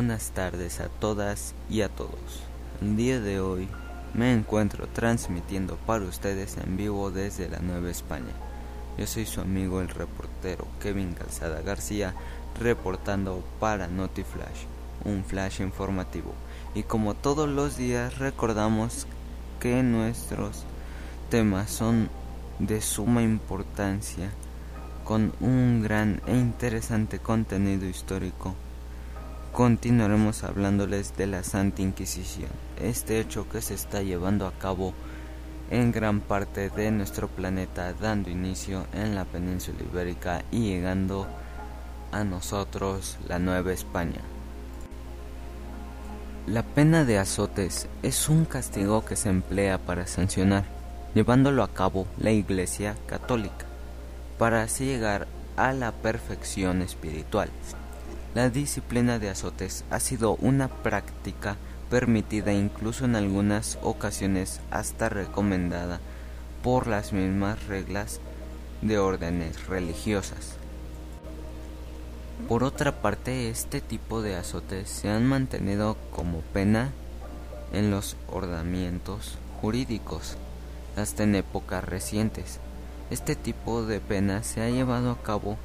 buenas tardes a todas y a todos. El día de hoy me encuentro transmitiendo para ustedes en vivo desde la Nueva España. Yo soy su amigo el reportero Kevin Calzada García, reportando para NotiFlash, un flash informativo. Y como todos los días recordamos que nuestros temas son de suma importancia con un gran e interesante contenido histórico. Continuaremos hablándoles de la Santa Inquisición, este hecho que se está llevando a cabo en gran parte de nuestro planeta, dando inicio en la península ibérica y llegando a nosotros, la Nueva España. La pena de azotes es un castigo que se emplea para sancionar, llevándolo a cabo la Iglesia Católica para así llegar a la perfección espiritual. La disciplina de azotes ha sido una práctica permitida incluso en algunas ocasiones hasta recomendada por las mismas reglas de órdenes religiosas. Por otra parte, este tipo de azotes se han mantenido como pena en los ordenamientos jurídicos hasta en épocas recientes. Este tipo de pena se ha llevado a cabo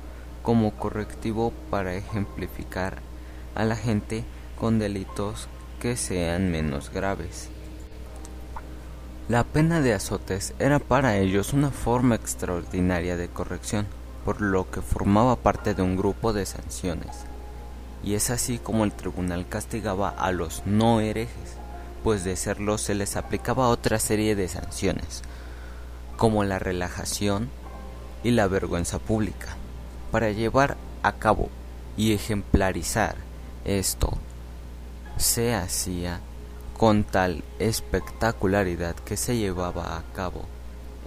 como correctivo para ejemplificar a la gente con delitos que sean menos graves. La pena de azotes era para ellos una forma extraordinaria de corrección, por lo que formaba parte de un grupo de sanciones. Y es así como el tribunal castigaba a los no herejes, pues de serlo se les aplicaba otra serie de sanciones, como la relajación y la vergüenza pública. Para llevar a cabo y ejemplarizar esto, se hacía con tal espectacularidad que se llevaba a cabo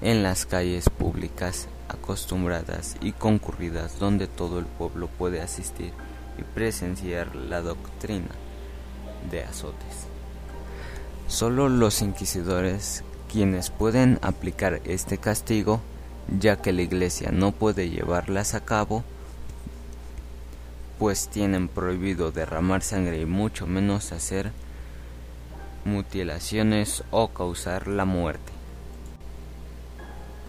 en las calles públicas acostumbradas y concurridas donde todo el pueblo puede asistir y presenciar la doctrina de azotes. Solo los inquisidores quienes pueden aplicar este castigo, ya que la Iglesia no puede llevarlas a cabo, pues tienen prohibido derramar sangre y mucho menos hacer mutilaciones o causar la muerte.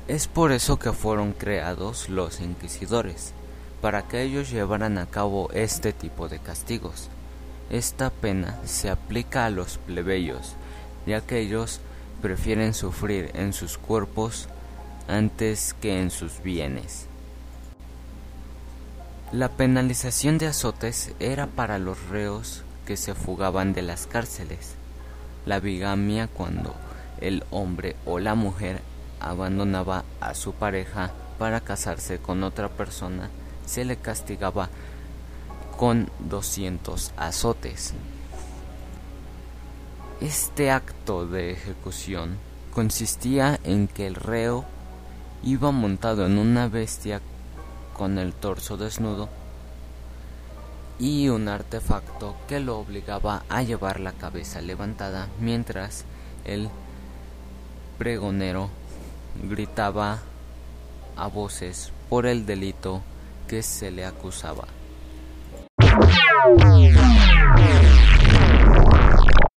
Es por eso que fueron creados los inquisidores, para que ellos llevaran a cabo este tipo de castigos. Esta pena se aplica a los plebeyos, ya que ellos prefieren sufrir en sus cuerpos antes que en sus bienes. La penalización de azotes era para los reos que se fugaban de las cárceles. La bigamia cuando el hombre o la mujer abandonaba a su pareja para casarse con otra persona se le castigaba con 200 azotes. Este acto de ejecución consistía en que el reo iba montado en una bestia con el torso desnudo y un artefacto que lo obligaba a llevar la cabeza levantada mientras el pregonero gritaba a voces por el delito que se le acusaba.